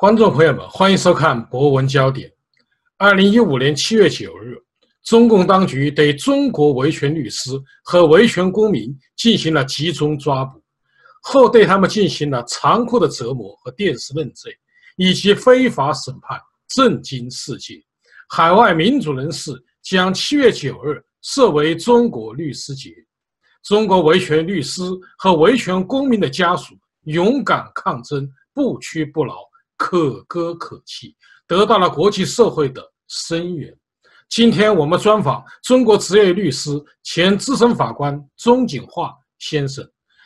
观众朋友们，欢迎收看《博文焦点》。二零一五年七月九日，中共当局对中国维权律师和维权公民进行了集中抓捕，后对他们进行了残酷的折磨和电视认罪，以及非法审判，震惊世界。海外民主人士将七月九日设为中国律师节。中国维权律师和维权公民的家属勇敢抗争，不屈不挠。可歌可泣，得到了国际社会的声援。今天我们专访中国职业律师、前资深法官钟景化先生，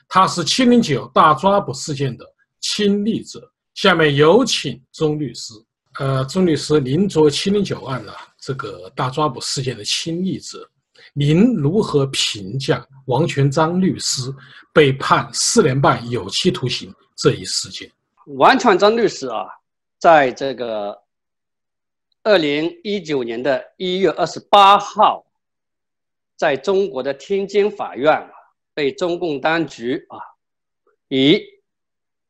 他是七零九大抓捕事件的亲历者。下面有请钟律师。呃，钟律师，您作为七零九案的这个大抓捕事件的亲历者，您如何评价王全璋律师被判四年半有期徒刑这一事件？王全璋律师啊，在这个二零一九年的一月二十八号，在中国的天津法院被中共当局啊以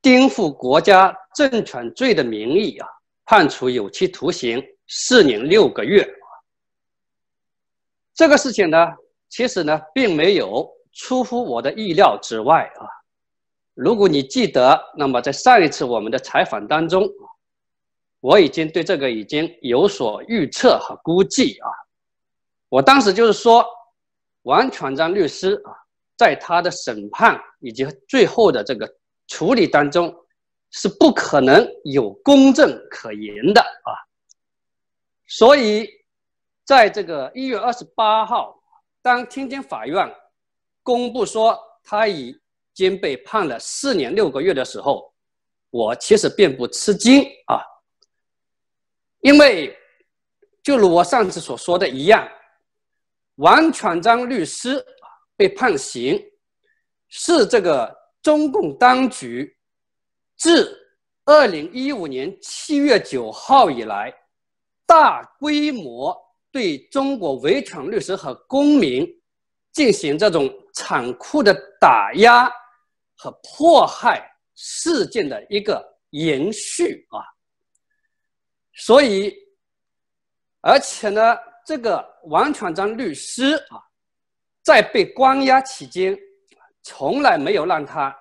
颠覆国家政权罪的名义啊判处有期徒刑四年六个月。这个事情呢，其实呢，并没有出乎我的意料之外啊。如果你记得，那么在上一次我们的采访当中，我已经对这个已经有所预测和估计啊。我当时就是说，王全璋律师啊，在他的审判以及最后的这个处理当中，是不可能有公正可言的啊。所以，在这个一月二十八号，当天津法院公布说他以经被判了四年六个月的时候，我其实并不吃惊啊，因为就如我上次所说的一样，王全璋律师被判刑，是这个中共当局自二零一五年七月九号以来，大规模对中国维权律师和公民进行这种残酷的打压。和迫害事件的一个延续啊，所以，而且呢，这个王全璋律师啊，在被关押期间，从来没有让他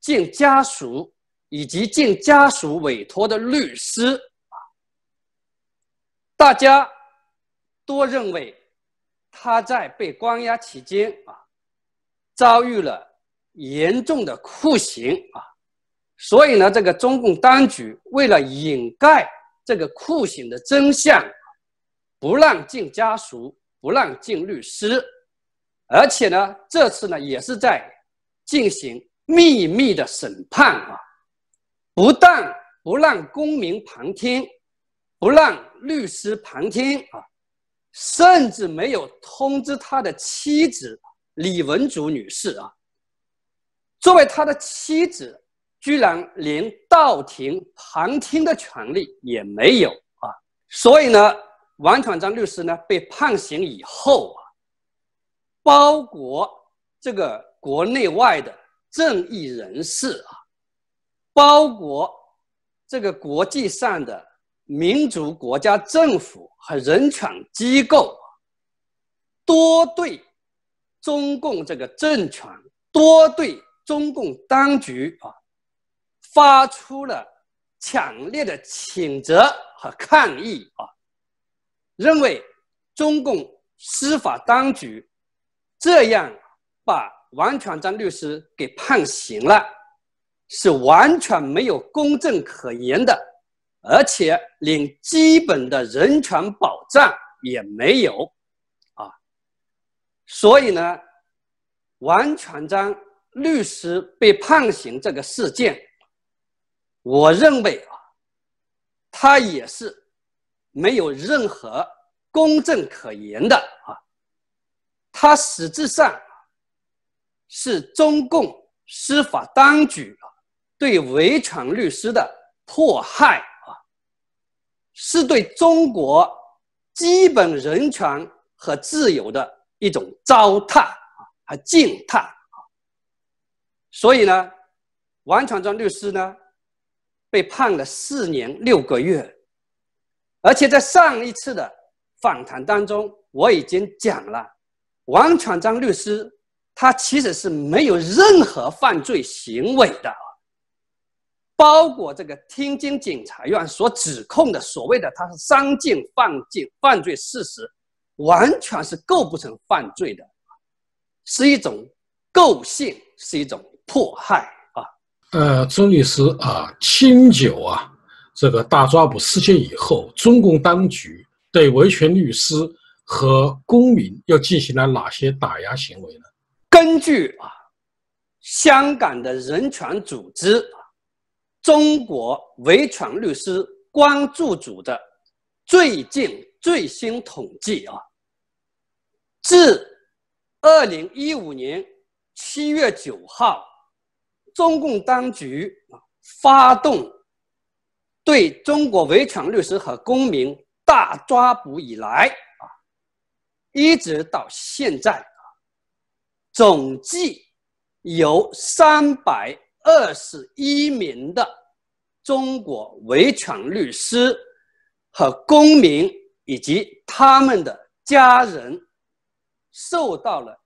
见家属以及见家属委托的律师啊，大家都认为他在被关押期间啊，遭遇了。严重的酷刑啊，所以呢，这个中共当局为了掩盖这个酷刑的真相，不让进家属，不让进律师，而且呢，这次呢也是在进行秘密的审判啊，不但不让公民旁听，不让律师旁听啊，甚至没有通知他的妻子李文竹女士啊。作为他的妻子，居然连到庭旁听的权利也没有啊！所以呢，王传章律师呢被判刑以后啊，包括这个国内外的正义人士啊，包括这个国际上的民主国家政府和人权机构，多对中共这个政权多对。中共当局啊，发出了强烈的谴责和抗议啊，认为中共司法当局这样把王全璋律师给判刑了，是完全没有公正可言的，而且连基本的人权保障也没有啊，所以呢，王全璋。律师被判刑这个事件，我认为啊，他也是没有任何公正可言的啊，他实质上是中共司法当局对维权律师的迫害啊，是对中国基本人权和自由的一种糟蹋啊和践踏。所以呢，王全璋律师呢，被判了四年六个月。而且在上一次的访谈当中，我已经讲了，王全章律师他其实是没有任何犯罪行为的，包括这个天津检察院所指控的所谓的他是伤尽犯尽犯罪事实，完全是构不成犯罪的，是一种构陷，是一种迫害啊。呃，钟律师啊，清酒啊。这个大抓捕事件以后，中共当局对维权律师和公民又进行了哪些打压行为呢？根据啊，香港的人权组织“中国维权律师关注组”的最近最新统计啊，自二零一五年七月九号，中共当局发动。对中国维权律师和公民大抓捕以来啊，一直到现在啊，总计有三百二十一名的中国维权律师和公民以及他们的家人受到了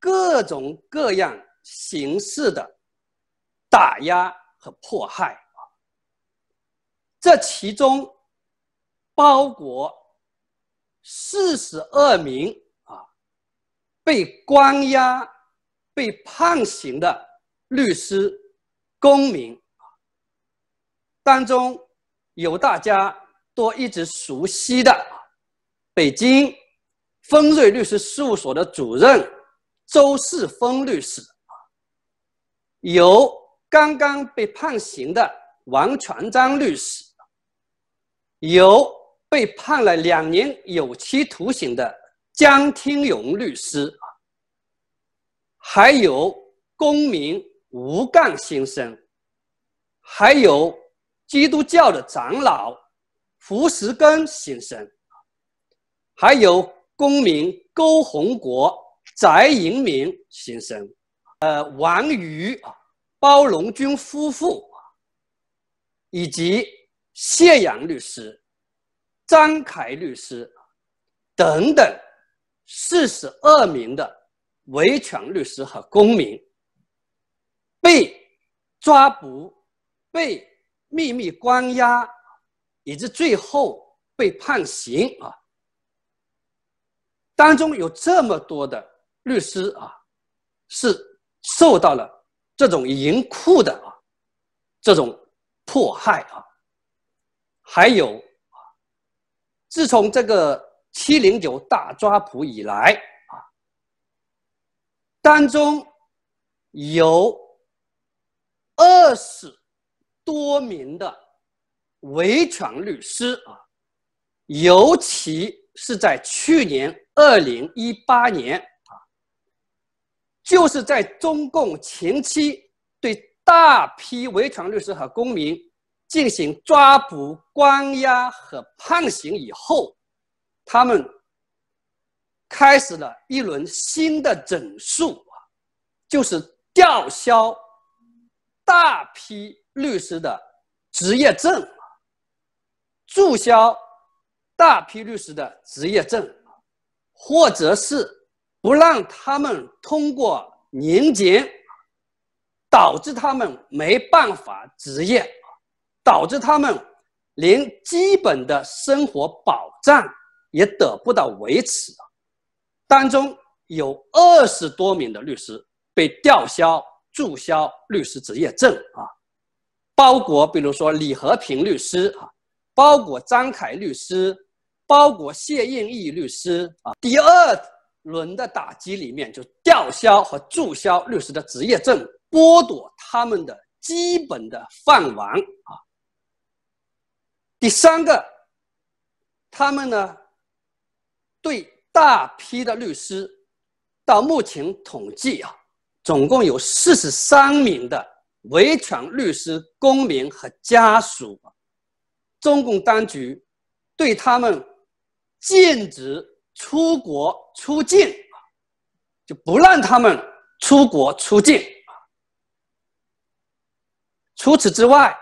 各种各样形式的打压和迫害啊。这其中包括四十二名啊被关押、被判刑的律师、公民啊，当中有大家都一直熟悉的北京丰瑞律师事务所的主任周世峰律师啊，有刚刚被判刑的王全章律师。有被判了两年有期徒刑的江天勇律师，还有公民吴干先生，还有基督教的长老胡石根先生，还有公民勾洪国、翟银明先生，呃，王瑜啊，包龙军夫妇以及。谢阳律师、张凯律师等等四十二名的维权律师和公民被抓捕、被秘密关押，以及最后被判刑啊。当中有这么多的律师啊，是受到了这种严酷的啊这种迫害啊。还有啊，自从这个七零九大抓捕以来啊，当中有二十多名的维权律师啊，尤其是在去年二零一八年，就是在中共前期对大批维权律师和公民。进行抓捕、关押和判刑以后，他们开始了一轮新的整肃，就是吊销大批律师的执业证，注销大批律师的执业证，或者是不让他们通过年检，导致他们没办法执业。导致他们连基本的生活保障也得不到维持当中有二十多名的律师被吊销、注销律师执业证啊，包括比如说李和平律师啊，包括张凯律师，包括谢应义律师啊。第二轮的打击里面就吊销和注销律师的执业证，剥夺他们的基本的饭碗啊。第三个，他们呢，对大批的律师，到目前统计啊，总共有四十三名的维权律师、公民和家属，中共当局对他们禁止出国出境就不让他们出国出境除此之外。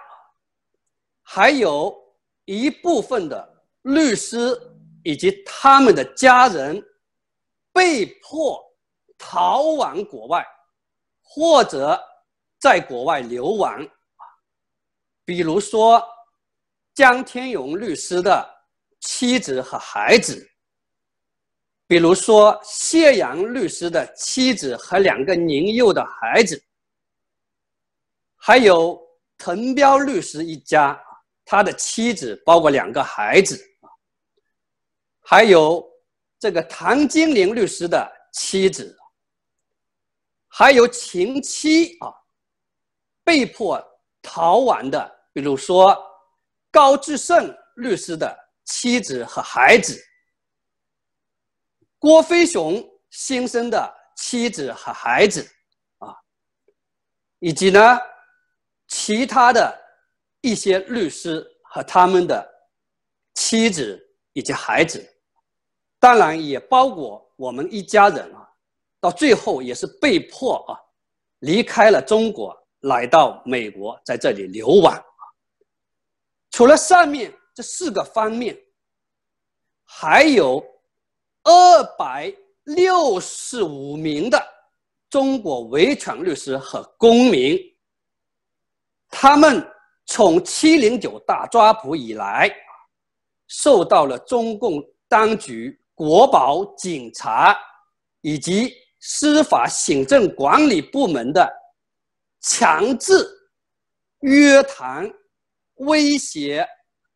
还有一部分的律师以及他们的家人被迫逃往国外，或者在国外流亡比如说江天勇律师的妻子和孩子，比如说谢阳律师的妻子和两个年幼的孩子，还有滕彪律师一家。他的妻子包括两个孩子，还有这个唐金玲律师的妻子，还有前妻啊，被迫逃亡的，比如说高志胜律师的妻子和孩子，郭飞雄先生的妻子和孩子啊，以及呢其他的。一些律师和他们的妻子以及孩子，当然也包括我们一家人啊，到最后也是被迫啊离开了中国，来到美国，在这里流亡。除了上面这四个方面，还有二百六十五名的中国维权律师和公民，他们。从七零九大抓捕以来，受到了中共当局、国保、警察以及司法行政管理部门的强制约谈、威胁、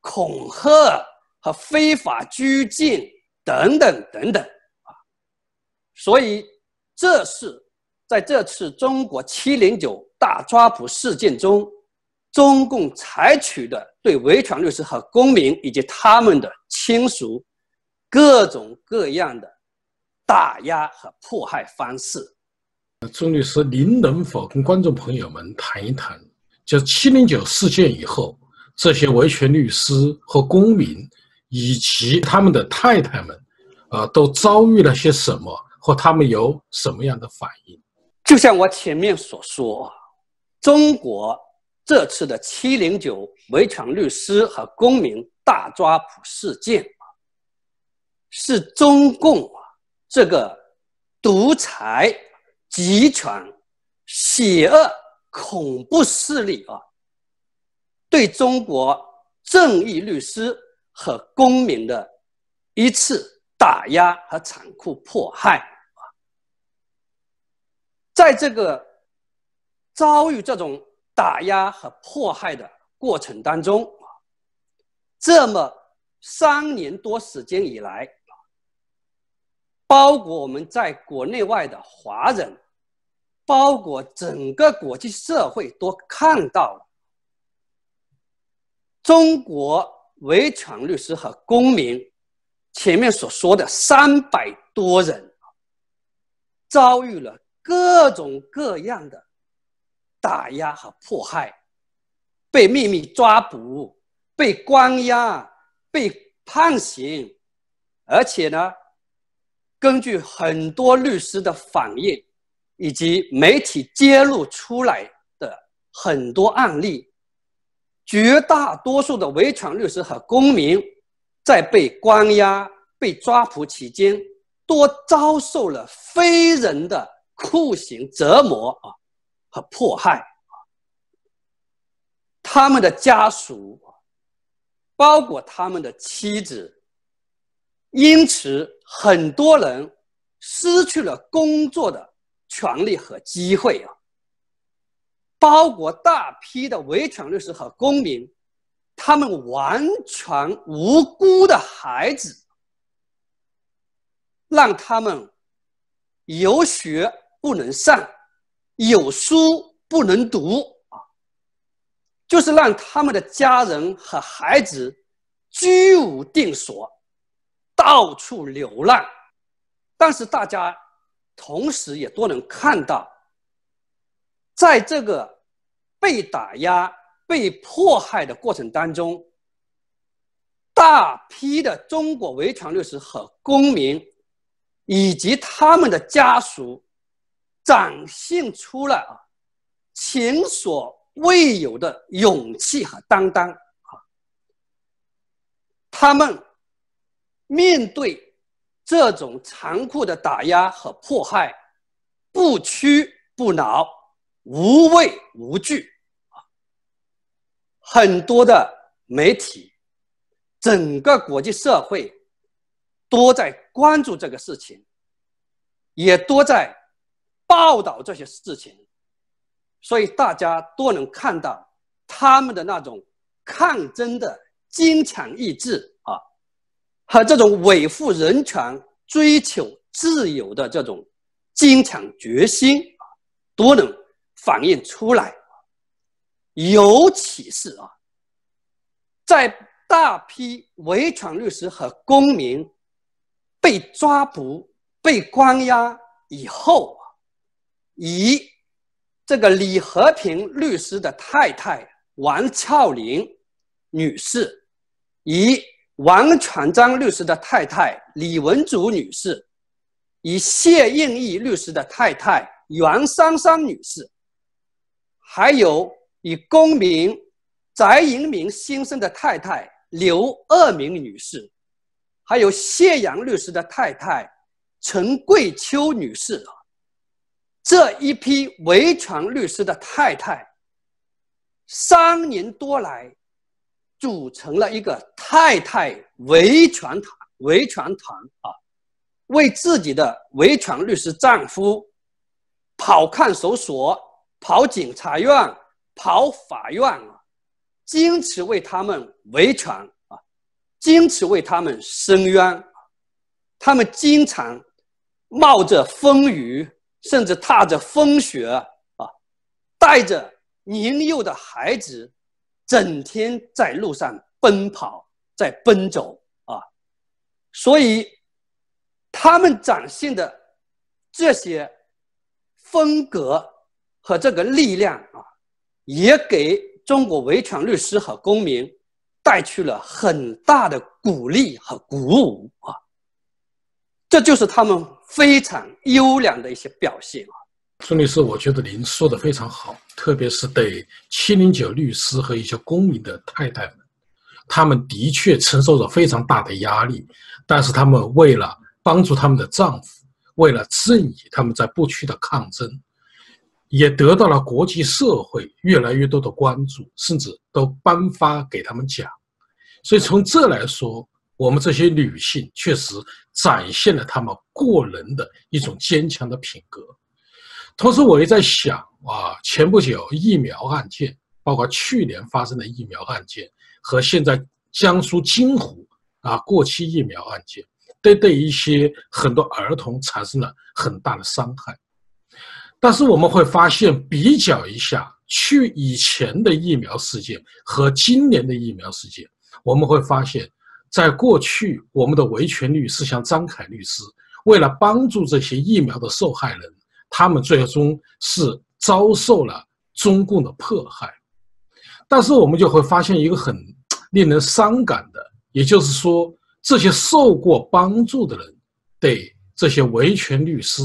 恐吓和非法拘禁等等等等啊！所以，这是在这次中国七零九大抓捕事件中。中共采取的对维权律师和公民以及他们的亲属各种各样的打压和迫害方式，钟律师，您能否跟观众朋友们谈一谈，就七零九事件以后，这些维权律师和公民以及他们的太太们，啊，都遭遇了些什么，或他们有什么样的反应？就像我前面所说，中国。这次的七零九维权律师和公民大抓捕事件，是中共啊这个独裁、集权、邪恶、恐怖势力啊，对中国正义律师和公民的一次打压和残酷迫害啊，在这个遭遇这种。打压和迫害的过程当中啊，这么三年多时间以来包括我们在国内外的华人，包括整个国际社会都看到了，中国维权律师和公民前面所说的三百多人遭遇了各种各样的。打压和迫害，被秘密抓捕，被关押，被判刑，而且呢，根据很多律师的反映，以及媒体揭露出来的很多案例，绝大多数的维权律师和公民，在被关押、被抓捕期间，都遭受了非人的酷刑折磨啊。和迫害，他们的家属，包括他们的妻子，因此很多人失去了工作的权利和机会啊。包括大批的维权律师和公民，他们完全无辜的孩子，让他们有学不能上。有书不能读啊，就是让他们的家人和孩子居无定所，到处流浪。但是大家同时也都能看到，在这个被打压、被迫害的过程当中，大批的中国维权律师和公民，以及他们的家属。展现出了啊前所未有的勇气和担当啊！他们面对这种残酷的打压和迫害，不屈不挠，无畏无惧啊！很多的媒体，整个国际社会都在关注这个事情，也都在报道这些事情，所以大家都能看到他们的那种抗争的。坚强意志啊，和这种维护人权、追求自由的这种坚强决心啊，都能反映出来。尤其是啊，在大批维权律师和公民被抓捕、被关押以后啊，以这个李和平律师的太太王俏玲女士。以王全璋律师的太太李文竹女士，以谢应义律师的太太袁珊珊女士，还有以公民翟银明先生的太太刘二明女士，还有谢阳律师的太太陈桂秋女士，这一批维权律师的太太，三年多来。组成了一个太太维权团，维权团啊，为自己的维权律师丈夫跑看守所、跑检察院、跑法院啊，坚持为他们维权啊，坚持为他们伸冤。他们经常冒着风雨，甚至踏着风雪啊，带着年幼的孩子。整天在路上奔跑，在奔走啊，所以他们展现的这些风格和这个力量啊，也给中国维权律师和公民带去了很大的鼓励和鼓舞啊，这就是他们非常优良的一些表现啊。孙律师，我觉得您说的非常好，特别是对七零九律师和一些公民的太太们，他们的确承受着非常大的压力，但是他们为了帮助他们的丈夫，为了正义，他们在不屈的抗争，也得到了国际社会越来越多的关注，甚至都颁发给他们奖。所以从这来说，我们这些女性确实展现了她们过人的一种坚强的品格。同时，我也在想啊，前不久疫苗案件，包括去年发生的疫苗案件，和现在江苏金湖啊过期疫苗案件，都对一些很多儿童产生了很大的伤害。但是我们会发现，比较一下去以前的疫苗事件和今年的疫苗事件，我们会发现，在过去我们的维权律师像张凯律师，为了帮助这些疫苗的受害人。他们最终是遭受了中共的迫害，但是我们就会发现一个很令人伤感的，也就是说，这些受过帮助的人对这些维权律师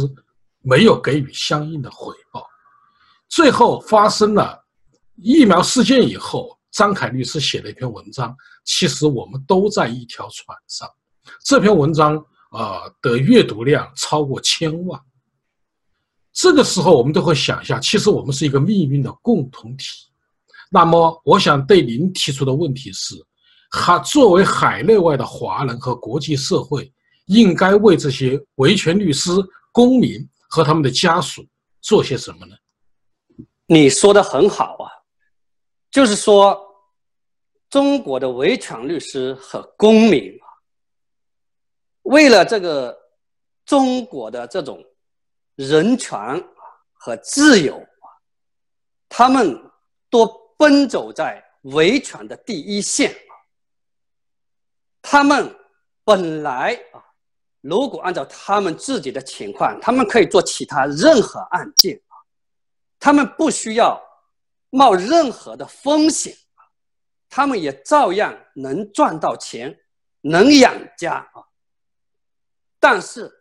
没有给予相应的回报。最后发生了疫苗事件以后，张凯律师写了一篇文章，其实我们都在一条船上。这篇文章啊的阅读量超过千万。这个时候，我们都会想一下，其实我们是一个命运的共同体。那么，我想对您提出的问题是：海作为海内外的华人和国际社会，应该为这些维权律师、公民和他们的家属做些什么呢？你说的很好啊，就是说，中国的维权律师和公民啊，为了这个中国的这种。人权和自由啊，他们都奔走在维权的第一线。他们本来啊，如果按照他们自己的情况，他们可以做其他任何案件啊，他们不需要冒任何的风险，他们也照样能赚到钱，能养家啊。但是。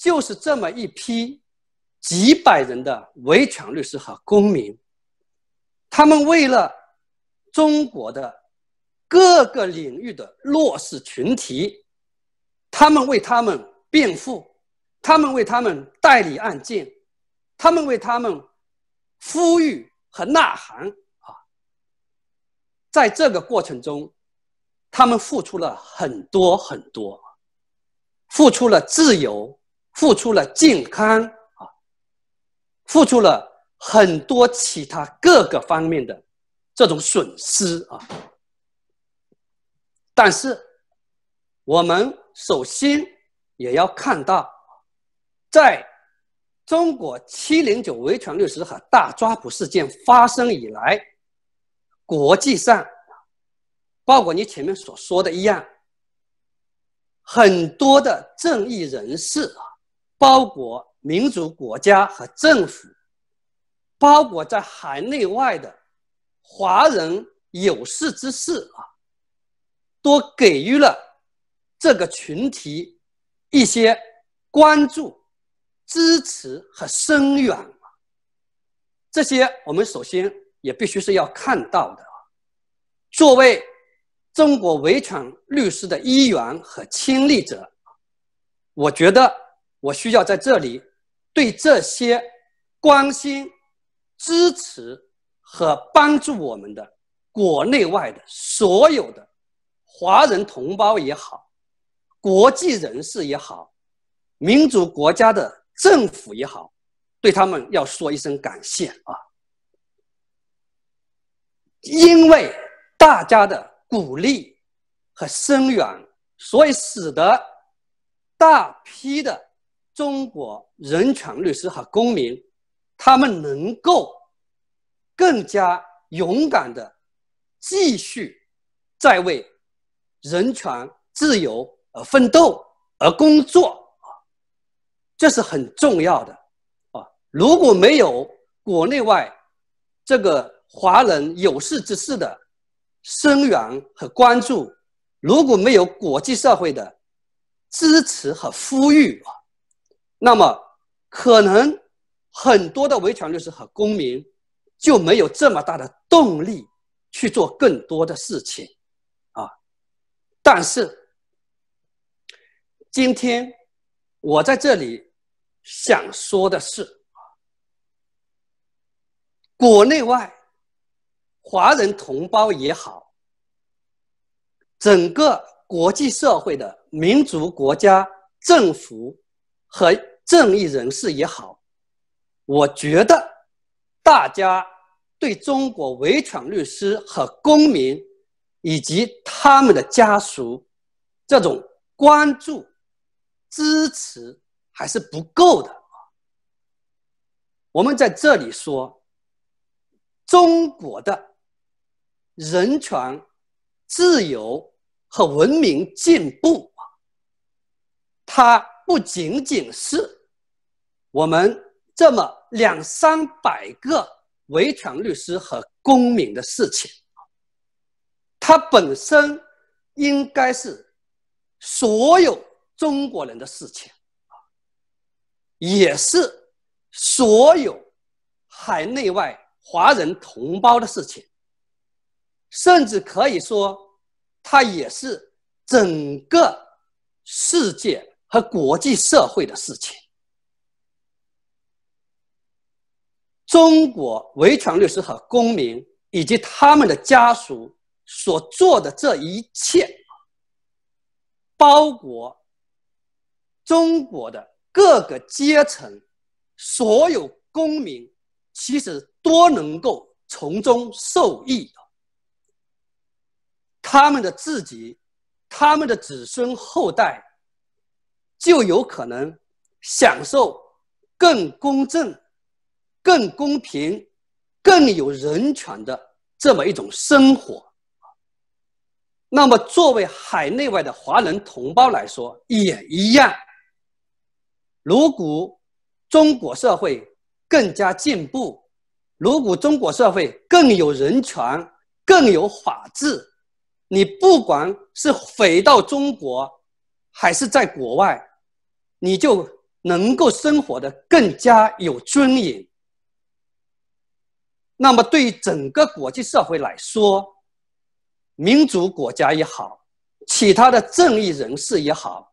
就是这么一批几百人的维权律师和公民，他们为了中国的各个领域的弱势群体，他们为他们辩护，他们为他们代理案件，他们为他们呼吁和呐喊啊！在这个过程中，他们付出了很多很多，付出了自由，付出了健康啊，付出了很多其他各个方面的这种损失啊。但是，我们首先也要看到，在中国七零九维权律师和大抓捕事件发生以来，国际上，包括你前面所说的一样，很多的正义人士啊，包括民主国家和政府，包括在海内外的华人有识之士啊。都给予了这个群体一些关注、支持和声援这些我们首先也必须是要看到的作为中国维权律师的一员和亲历者，我觉得我需要在这里对这些关心、支持和帮助我们的国内外的所有的。华人同胞也好，国际人士也好，民主国家的政府也好，对他们要说一声感谢啊！因为大家的鼓励和声援，所以使得大批的中国人权律师和公民，他们能够更加勇敢的继续在为。人权、自由而奋斗而工作啊，这是很重要的啊！如果没有国内外这个华人有识之士的声援和关注，如果没有国际社会的支持和呼吁啊，那么可能很多的维权律师和公民就没有这么大的动力去做更多的事情啊。但是，今天我在这里想说的是，国内外华人同胞也好，整个国际社会的民族国家政府和正义人士也好，我觉得大家对中国维权律师和公民。以及他们的家属，这种关注、支持还是不够的啊！我们在这里说，中国的人权、自由和文明进步，它不仅仅是我们这么两三百个维权律师和公民的事情。它本身应该是所有中国人的事情也是所有海内外华人同胞的事情，甚至可以说，它也是整个世界和国际社会的事情。中国维权律师和公民以及他们的家属。所做的这一切，包括中国的各个阶层，所有公民，其实都能够从中受益的。他们的自己，他们的子孙后代，就有可能享受更公正、更公平、更有人权的这么一种生活。那么，作为海内外的华人同胞来说，也一样。如果中国社会更加进步，如果中国社会更有人权、更有法治，你不管是回到中国，还是在国外，你就能够生活的更加有尊严。那么，对于整个国际社会来说，民主国家也好，其他的正义人士也好，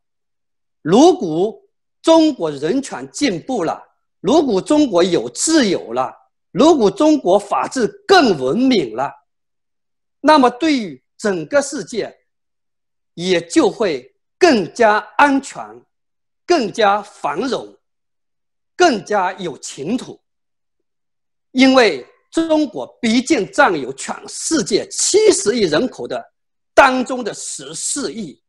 如果中国人权进步了，如果中国有自由了，如果中国法治更文明了，那么对于整个世界，也就会更加安全，更加繁荣，更加有前途。因为中国毕竟占有全世界七十亿人口的当中的十四亿，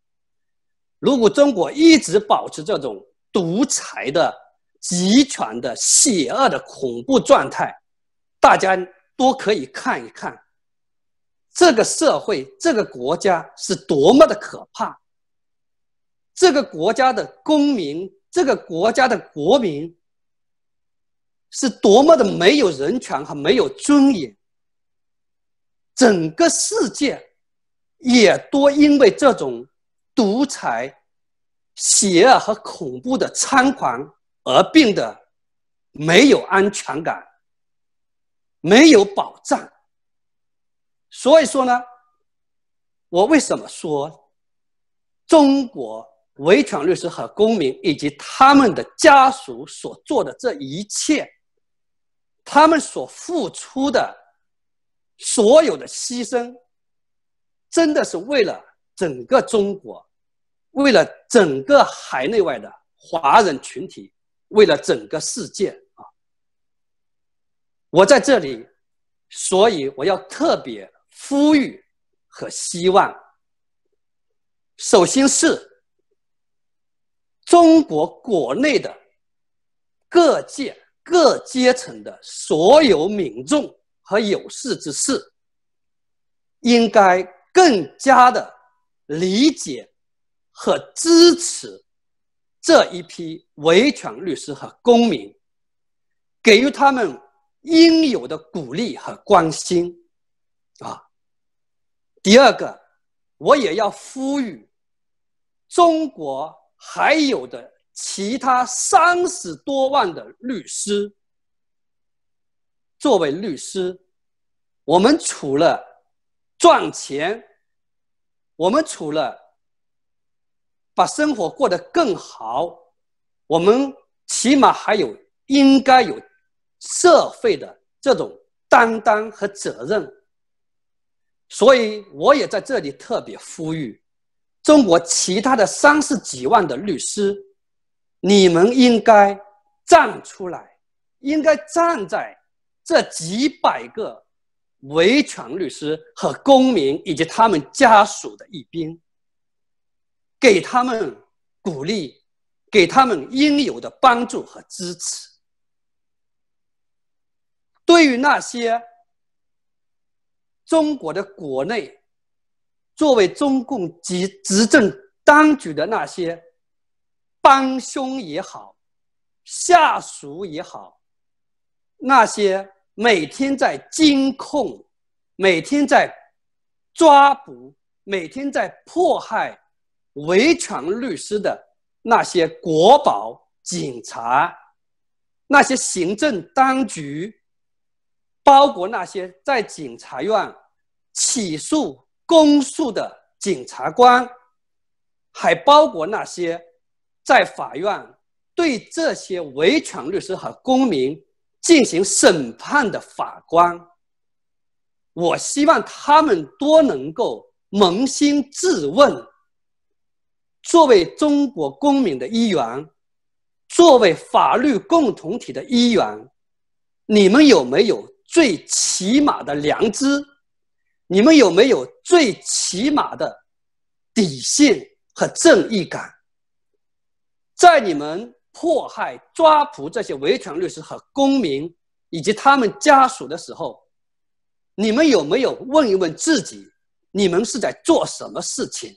如果中国一直保持这种独裁的、集权的、邪恶的恐怖状态，大家都可以看一看，这个社会、这个国家是多么的可怕。这个国家的公民，这个国家的国民。是多么的没有人权和没有尊严，整个世界也多因为这种独裁、邪恶和恐怖的猖狂而变得没有安全感、没有保障。所以说呢，我为什么说中国维权律师和公民以及他们的家属所做的这一切？他们所付出的所有的牺牲，真的是为了整个中国，为了整个海内外的华人群体，为了整个世界啊！我在这里，所以我要特别呼吁和希望，首先是中国国内的各界。各阶层的所有民众和有识之士，应该更加的理解和支持这一批维权律师和公民，给予他们应有的鼓励和关心。啊，第二个，我也要呼吁中国还有的。其他三十多万的律师，作为律师，我们除了赚钱，我们除了把生活过得更好，我们起码还有应该有社会的这种担当和责任。所以，我也在这里特别呼吁中国其他的三十几万的律师。你们应该站出来，应该站在这几百个维权律师和公民以及他们家属的一边，给他们鼓励，给他们应有的帮助和支持。对于那些中国的国内作为中共及执政当局的那些。帮凶也好，下属也好，那些每天在监控、每天在抓捕、每天在迫害维权律师的那些国宝警察，那些行政当局，包括那些在检察院起诉公诉的检察官，还包括那些。在法院对这些维权律师和公民进行审判的法官，我希望他们多能够扪心自问：作为中国公民的一员，作为法律共同体的一员，你们有没有最起码的良知？你们有没有最起码的底线和正义感？在你们迫害、抓捕这些维权律师和公民以及他们家属的时候，你们有没有问一问自己：你们是在做什么事情？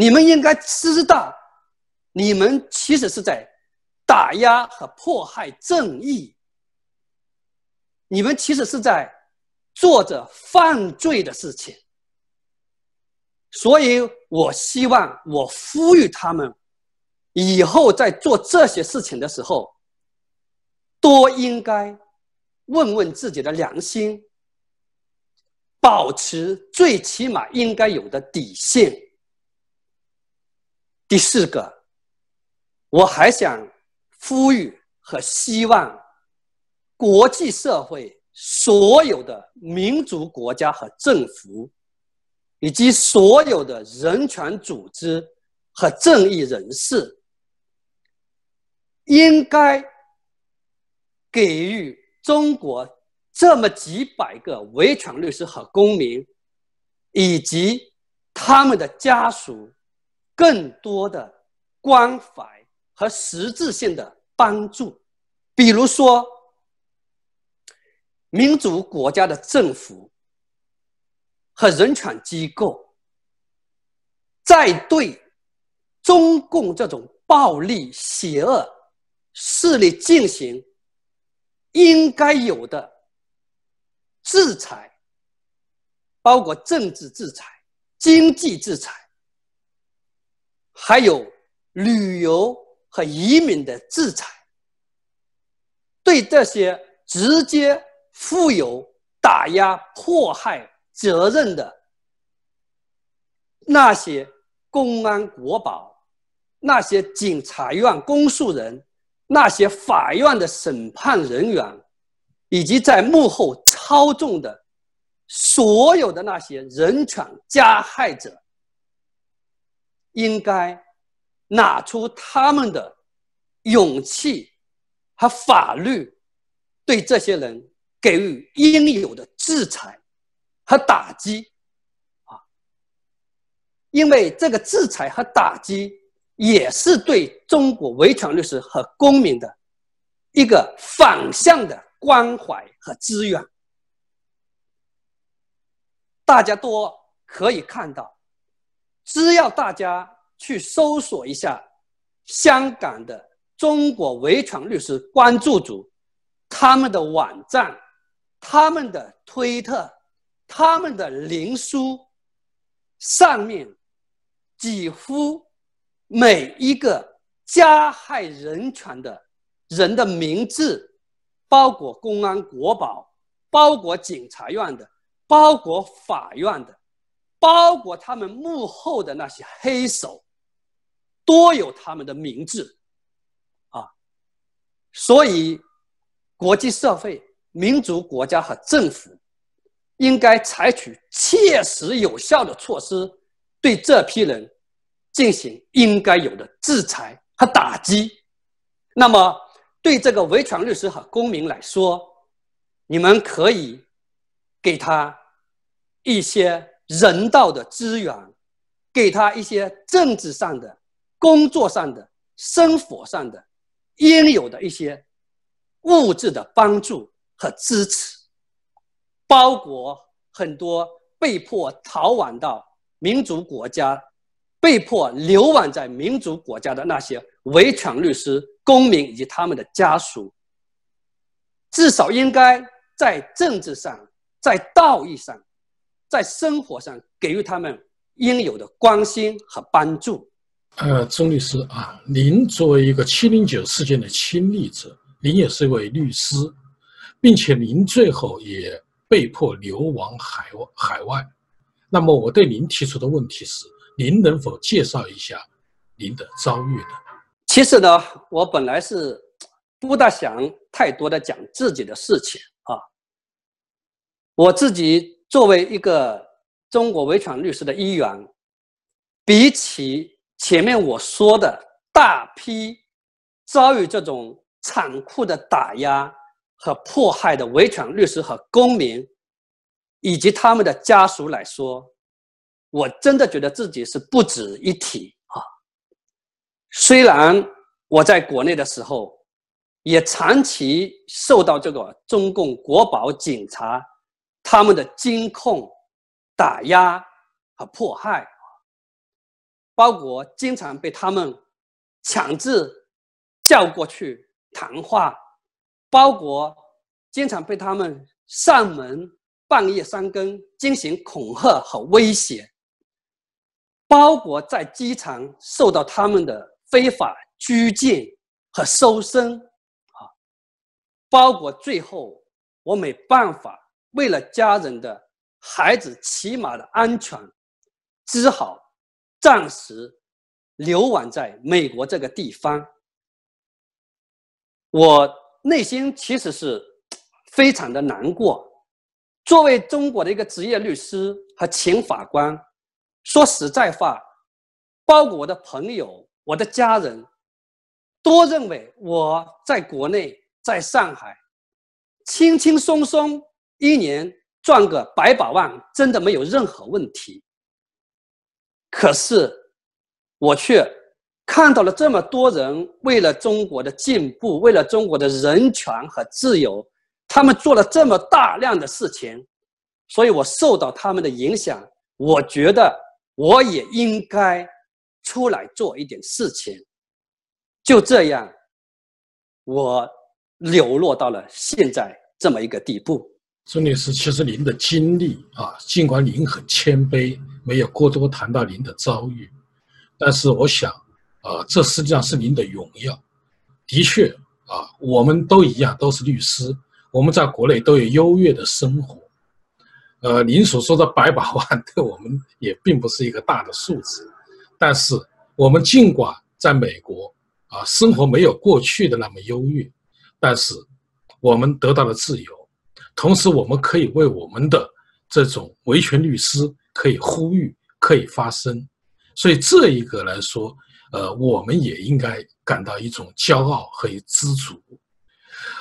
你们应该知道，你们其实是在打压和迫害正义。你们其实是在做着犯罪的事情。所以我希望，我呼吁他们。以后在做这些事情的时候，多应该问问自己的良心，保持最起码应该有的底线。第四个，我还想呼吁和希望国际社会所有的民族国家和政府，以及所有的人权组织和正义人士，应该给予中国。这么几百个维权律师和公民，以及他们的家属，更多的关怀和实质性的帮助，比如说，民主国家的政府和人权机构，在对中共这种暴力、邪恶势力进行应该有的。制裁包括政治制裁、经济制裁，还有旅游和移民的制裁。对这些直接负有打压、迫害责任的那些公安、国保、那些检察院公诉人、那些法院的审判人员。以及在幕后操纵的所有的那些人权加害者，应该拿出他们的勇气和法律，对这些人给予应有的制裁和打击，啊，因为这个制裁和打击也是对中国维权律师和公民的一个反向的。关怀和资源，大家都可以看到。只要大家去搜索一下香港的中国维权律师关注组，他们的网站、他们的推特、他们的灵书，上面几乎每一个加害人权的人的名字。包括公安、国保，包括检察院的，包括法院的，包括他们幕后的那些黑手，都有他们的名字，啊，所以国际社会、民族国家和政府应该采取切实有效的措施，对这批人进行应该有的制裁和打击。那么。对这个维权律师和公民来说，你们可以给他一些人道的资源，给他一些政治上的、工作上的、生活上的应有的一些物质的帮助和支持，包括很多被迫逃亡到民族国家、被迫流亡在民族国家的那些维权律师。公民以及他们的家属，至少应该在政治上、在道义上、在生活上给予他们应有的关心和帮助。呃，钟律师啊，您作为一个七零九事件的亲历者，您也是一位律师，并且您最后也被迫流亡海外海外。那么，我对您提出的问题是：您能否介绍一下您的遭遇呢？其实呢，我本来是不大想太多的讲自己的事情啊。我自己作为一个中国维权律师的一员，比起前面我说的大批遭遇这种残酷的打压和迫害的维权律师和公民，以及他们的家属来说，我真的觉得自己是不值一提啊。虽然我在国内的时候，也长期受到这个中共国保警察他们的监控、打压和迫害，包括经常被他们强制叫过去谈话，包括经常被他们上门半夜三更进行恐吓和威胁，包括在机场受到他们的。非法拘禁和搜身，啊，包括最后我没办法为了家人的孩子起码的安全，只好暂时流亡在美国这个地方。我内心其实是非常的难过。作为中国的一个职业律师和前法官，说实在话，包括我的朋友、我的家人，都认为我在国内，在上海，轻轻松松一年赚个百把万，真的没有任何问题。可是，我却看到了这么多人为了中国的进步，为了中国的人权和自由。他们做了这么大量的事情，所以我受到他们的影响。我觉得我也应该出来做一点事情。就这样，我流落到了现在这么一个地步。孙律师，其实您的经历啊，尽管您很谦卑，没有过多谈到您的遭遇，但是我想，啊，这实际上是您的荣耀。的确啊，我们都一样，都是律师。我们在国内都有优越的生活，呃，您所说的百把万 对我们也并不是一个大的数字，但是我们尽管在美国啊生活没有过去的那么优越，但是我们得到了自由，同时我们可以为我们的这种维权律师可以呼吁，可以发声，所以这一个来说，呃，我们也应该感到一种骄傲和知足。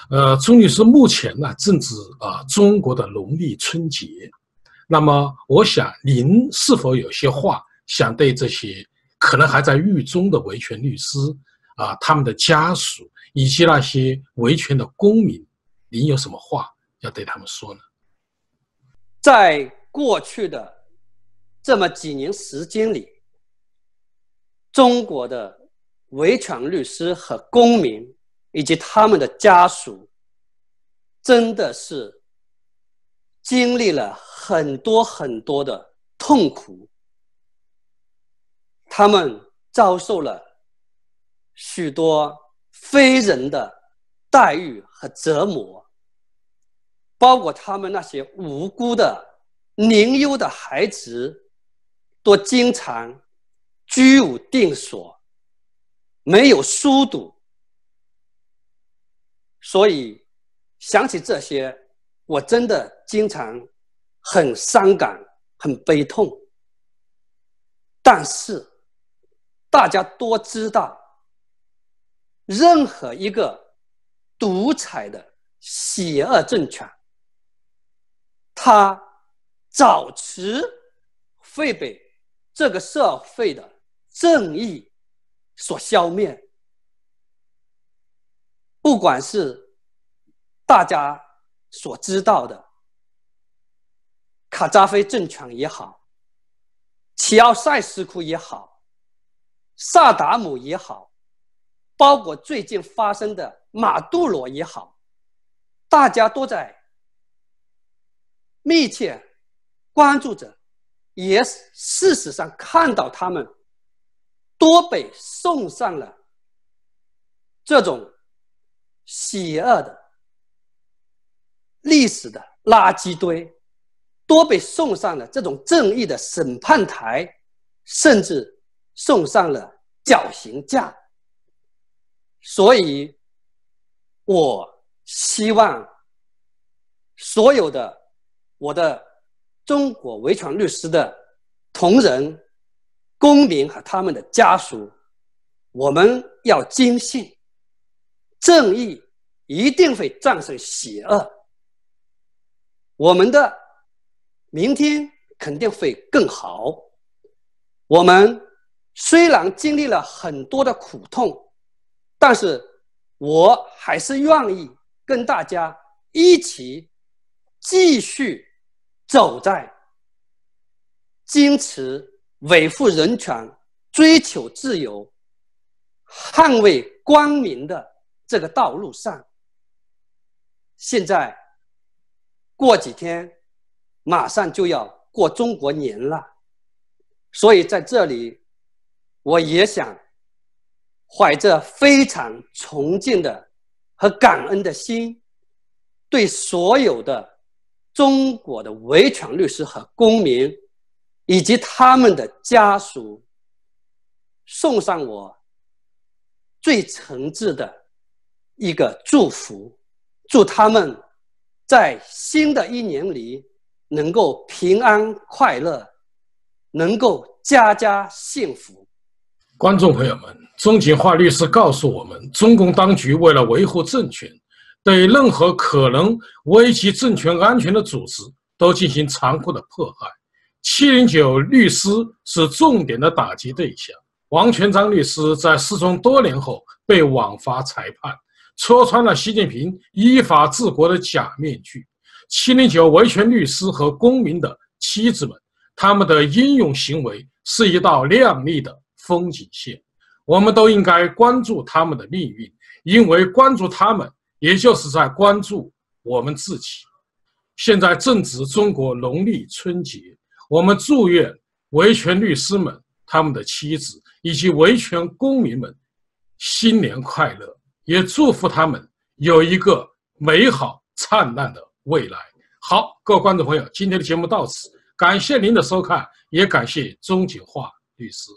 呃，钟律师，目前呢正值啊中国的农历春节，那么我想您是否有些话想对这些可能还在狱中的维权律师啊他们的家属以及那些维权的公民，您有什么话要对他们说呢？在过去的这么几年时间里，中国的维权律师和公民。以及他们的家属，真的是经历了很多很多的痛苦，他们遭受了许多非人的待遇和折磨，包括他们那些无辜的年幼的孩子，都经常居无定所，没有书读。所以，想起这些，我真的经常很伤感、很悲痛。但是，大家都知道，任何一个独裁的邪恶政权，他早迟会被这个社会的正义所消灭。不管是大家所知道的卡扎菲政权也好，齐奥塞斯库也好，萨达姆也好，包括最近发生的马杜罗也好，大家都在密切关注着，也事实上看到他们多被送上了这种。邪恶的历史的垃圾堆，多被送上了这种正义的审判台，甚至送上了绞刑架。所以，我希望所有的我的中国维权律师的同仁、公民和他们的家属，我们要坚信。正义一定会战胜邪恶，我们的明天肯定会更好。我们虽然经历了很多的苦痛，但是我还是愿意跟大家一起继续走在坚持维护人权、追求自由、捍卫光明的。这个道路上，现在过几天，马上就要过中国年了，所以在这里，我也想怀着非常崇敬的和感恩的心，对所有的中国的维权律师和公民，以及他们的家属，送上我最诚挚的一个祝福，祝他们在新的一年里能够平安快乐，能够家家幸福。观众朋友们，钟景化律师告诉我们，中共当局为了维护政权。对任何可能危及政权安全的组织都进行残酷的迫害。七零九律师是重点的打击对象。王全璋律师在失踪多年后被枉法裁判，戳穿了习近平依法治国的假面具。七零九维权律师和公民的妻子们，他们的英勇行为是一道亮丽的风景线。我们都应该关注他们的命运，因为关注他们。也就是在关注我们自己。现在正值中国农历春节，我们祝愿维权律师们、他们的妻子以及维权公民们新年快乐，也祝福他们有一个美好灿烂的未来。好，各位观众朋友，今天的节目到此，感谢您的收看，也感谢钟景化律师。